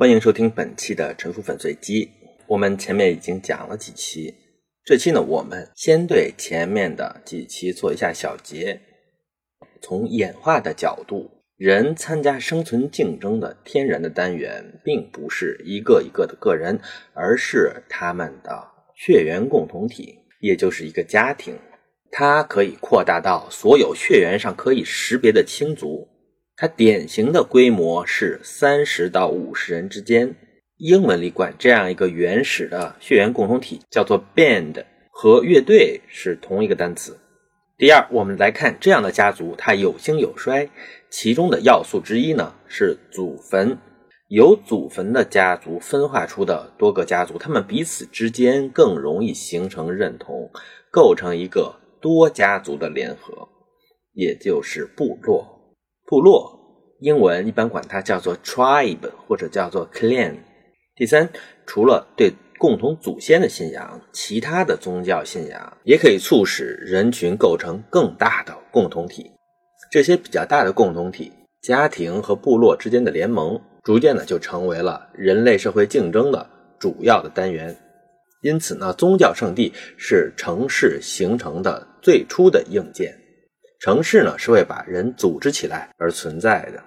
欢迎收听本期的陈述粉碎机。我们前面已经讲了几期，这期呢，我们先对前面的几期做一下小结。从演化的角度，人参加生存竞争的天然的单元，并不是一个一个的个人，而是他们的血缘共同体，也就是一个家庭。它可以扩大到所有血缘上可以识别的亲族。它典型的规模是三十到五十人之间。英文里管这样一个原始的血缘共同体叫做 band，和乐队是同一个单词。第二，我们来看这样的家族，它有兴有衰，其中的要素之一呢是祖坟。有祖坟的家族分化出的多个家族，他们彼此之间更容易形成认同，构成一个多家族的联合，也就是部落。部落，英文一般管它叫做 tribe 或者叫做 clan。第三，除了对共同祖先的信仰，其他的宗教信仰也可以促使人群构成更大的共同体。这些比较大的共同体，家庭和部落之间的联盟，逐渐的就成为了人类社会竞争的主要的单元。因此呢，宗教圣地是城市形成的最初的硬件。城市呢是为把人组织起来而存在的。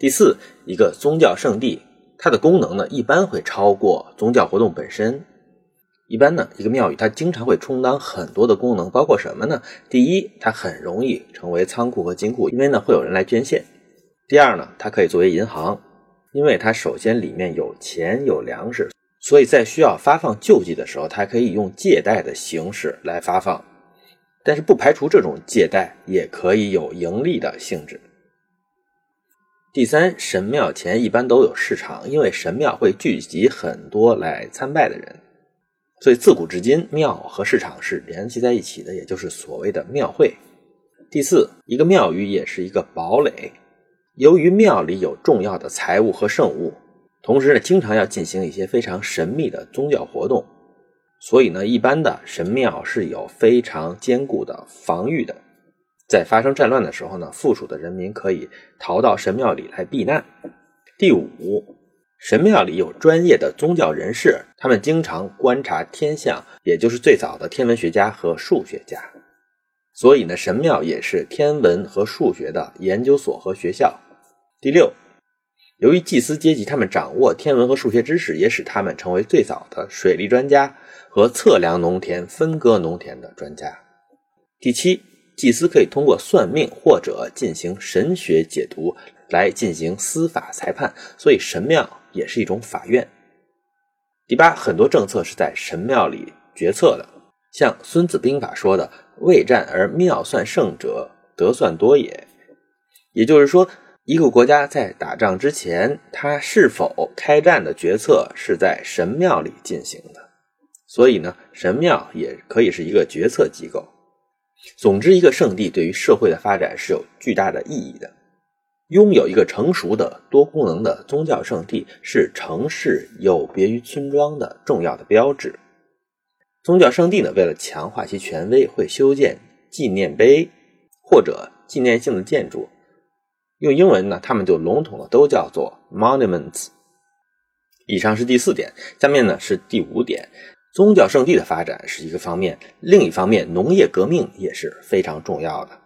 第四，一个宗教圣地，它的功能呢一般会超过宗教活动本身。一般呢，一个庙宇它经常会充当很多的功能，包括什么呢？第一，它很容易成为仓库和金库，因为呢会有人来捐献。第二呢，它可以作为银行，因为它首先里面有钱有粮食，所以在需要发放救济的时候，它可以用借贷的形式来发放。但是不排除这种借贷也可以有盈利的性质。第三，神庙前一般都有市场，因为神庙会聚集很多来参拜的人，所以自古至今庙和市场是联系在一起的，也就是所谓的庙会。第四，一个庙宇也是一个堡垒，由于庙里有重要的财物和圣物，同时呢，经常要进行一些非常神秘的宗教活动。所以呢，一般的神庙是有非常坚固的防御的，在发生战乱的时候呢，附属的人民可以逃到神庙里来避难。第五，神庙里有专业的宗教人士，他们经常观察天象，也就是最早的天文学家和数学家。所以呢，神庙也是天文和数学的研究所和学校。第六，由于祭司阶级他们掌握天文和数学知识，也使他们成为最早的水利专家。和测量农田、分割农田的专家。第七，祭司可以通过算命或者进行神学解读来进行司法裁判，所以神庙也是一种法院。第八，很多政策是在神庙里决策的，像《孙子兵法》说的“未战而庙算胜者，得算多也”。也就是说，一个国家在打仗之前，他是否开战的决策是在神庙里进行的。所以呢，神庙也可以是一个决策机构。总之，一个圣地对于社会的发展是有巨大的意义的。拥有一个成熟的多功能的宗教圣地，是城市有别于村庄的重要的标志。宗教圣地呢，为了强化其权威，会修建纪念碑或者纪念性的建筑。用英文呢，他们就笼统的都叫做 monuments。以上是第四点，下面呢是第五点。宗教圣地的发展是一个方面，另一方面，农业革命也是非常重要的。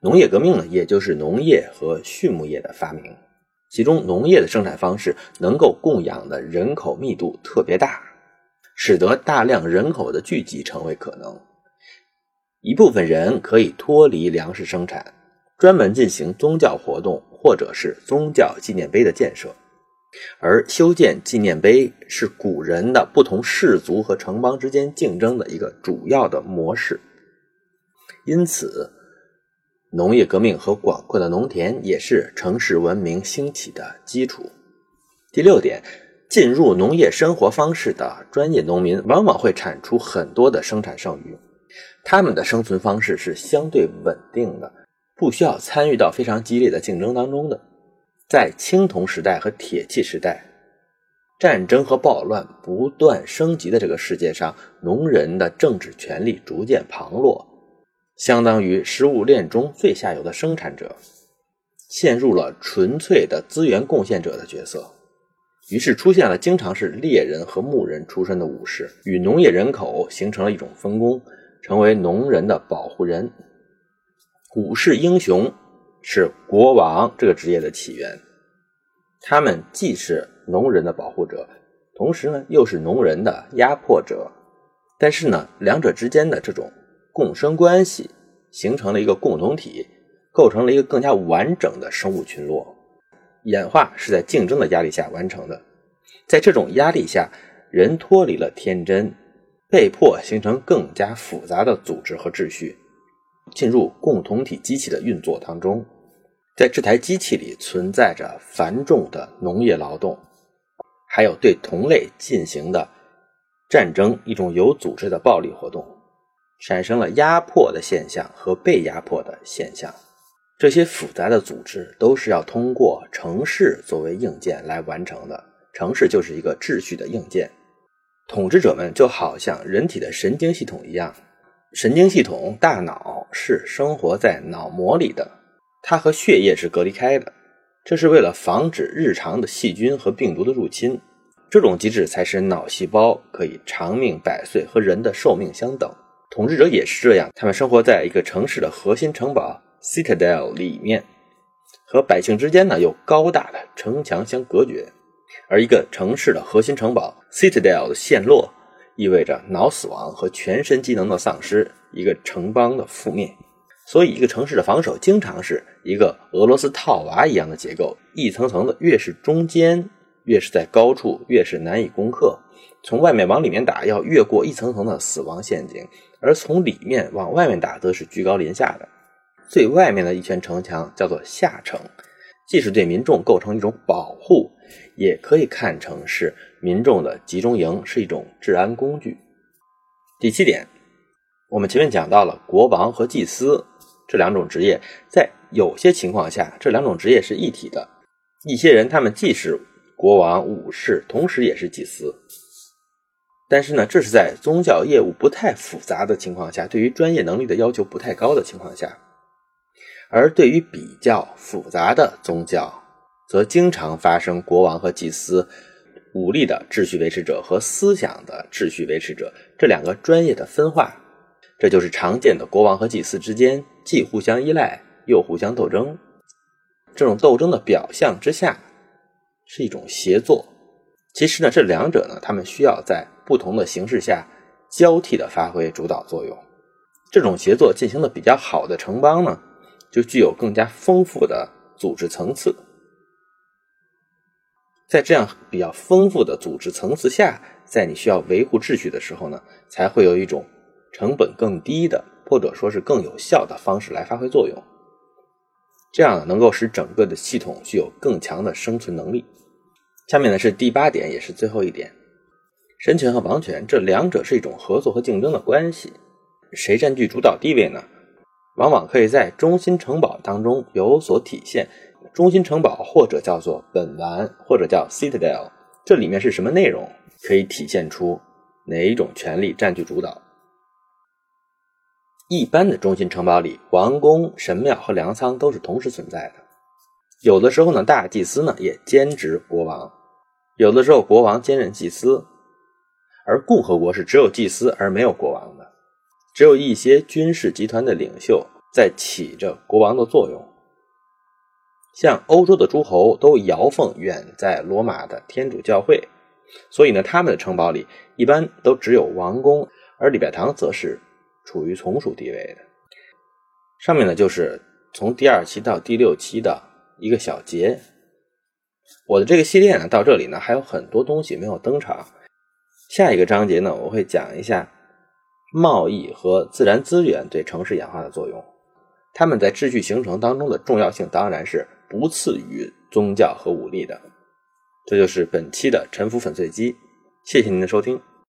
农业革命呢，也就是农业和畜牧业的发明，其中农业的生产方式能够供养的人口密度特别大，使得大量人口的聚集成为可能。一部分人可以脱离粮食生产，专门进行宗教活动，或者是宗教纪念碑的建设。而修建纪念碑是古人的不同氏族和城邦之间竞争的一个主要的模式，因此，农业革命和广阔的农田也是城市文明兴起的基础。第六点，进入农业生活方式的专业农民往往会产出很多的生产剩余，他们的生存方式是相对稳定的，不需要参与到非常激烈的竞争当中的。在青铜时代和铁器时代，战争和暴乱不断升级的这个世界上，农人的政治权力逐渐旁落，相当于食物链中最下游的生产者，陷入了纯粹的资源贡献者的角色。于是出现了经常是猎人和牧人出身的武士，与农业人口形成了一种分工，成为农人的保护人。武士英雄是国王这个职业的起源，他们既是农人的保护者，同时呢又是农人的压迫者。但是呢，两者之间的这种共生关系形成了一个共同体，构成了一个更加完整的生物群落。演化是在竞争的压力下完成的，在这种压力下，人脱离了天真，被迫形成更加复杂的组织和秩序，进入共同体机器的运作当中。在这台机器里存在着繁重的农业劳动，还有对同类进行的战争，一种有组织的暴力活动，产生了压迫的现象和被压迫的现象。这些复杂的组织都是要通过城市作为硬件来完成的。城市就是一个秩序的硬件。统治者们就好像人体的神经系统一样，神经系统大脑是生活在脑膜里的，它和血液是隔离开的。这是为了防止日常的细菌和病毒的入侵。这种机制才使脑细胞可以长命百岁，和人的寿命相等。统治者也是这样，他们生活在一个城市的核心城堡。Citadel 里面和百姓之间呢有高大的城墙相隔绝，而一个城市的核心城堡 Citadel 的陷落，意味着脑死亡和全身机能的丧失，一个城邦的覆灭。所以，一个城市的防守经常是一个俄罗斯套娃一样的结构，一层层的，越是中间，越是在高处，越是难以攻克。从外面往里面打，要越过一层层的死亡陷阱；而从里面往外面打，则是居高临下的。最外面的一圈城墙叫做下城，既是对民众构成一种保护，也可以看成是民众的集中营，是一种治安工具。第七点，我们前面讲到了国王和祭司这两种职业，在有些情况下，这两种职业是一体的。一些人他们既是国王、武士，同时也是祭司。但是呢，这是在宗教业务不太复杂的情况下，对于专业能力的要求不太高的情况下。而对于比较复杂的宗教，则经常发生国王和祭司、武力的秩序维持者和思想的秩序维持者这两个专业的分化。这就是常见的国王和祭司之间既互相依赖又互相斗争。这种斗争的表象之下是一种协作。其实呢，这两者呢，他们需要在不同的形式下交替的发挥主导作用。这种协作进行的比较好的城邦呢？就具有更加丰富的组织层次，在这样比较丰富的组织层次下，在你需要维护秩序的时候呢，才会有一种成本更低的，或者说是更有效的方式来发挥作用。这样能够使整个的系统具有更强的生存能力。下面呢是第八点，也是最后一点：神权和王权这两者是一种合作和竞争的关系，谁占据主导地位呢？往往可以在中心城堡当中有所体现。中心城堡或者叫做本丸，或者叫 Citadel，这里面是什么内容？可以体现出哪一种权力占据主导？一般的中心城堡里，王宫、神庙和粮仓都是同时存在的。有的时候呢，大祭司呢也兼职国王；有的时候，国王兼任祭司。而共和国是只有祭司而没有国王的。只有一些军事集团的领袖在起着国王的作用，像欧洲的诸侯都遥奉远在罗马的天主教会，所以呢，他们的城堡里一般都只有王宫，而礼拜堂则是处于从属地位的。上面呢，就是从第二期到第六期的一个小节。我的这个系列呢，到这里呢，还有很多东西没有登场。下一个章节呢，我会讲一下。贸易和自然资源对城市演化的作用，他们在秩序形成当中的重要性当然是不次于宗教和武力的。这就是本期的沉浮粉碎机，谢谢您的收听。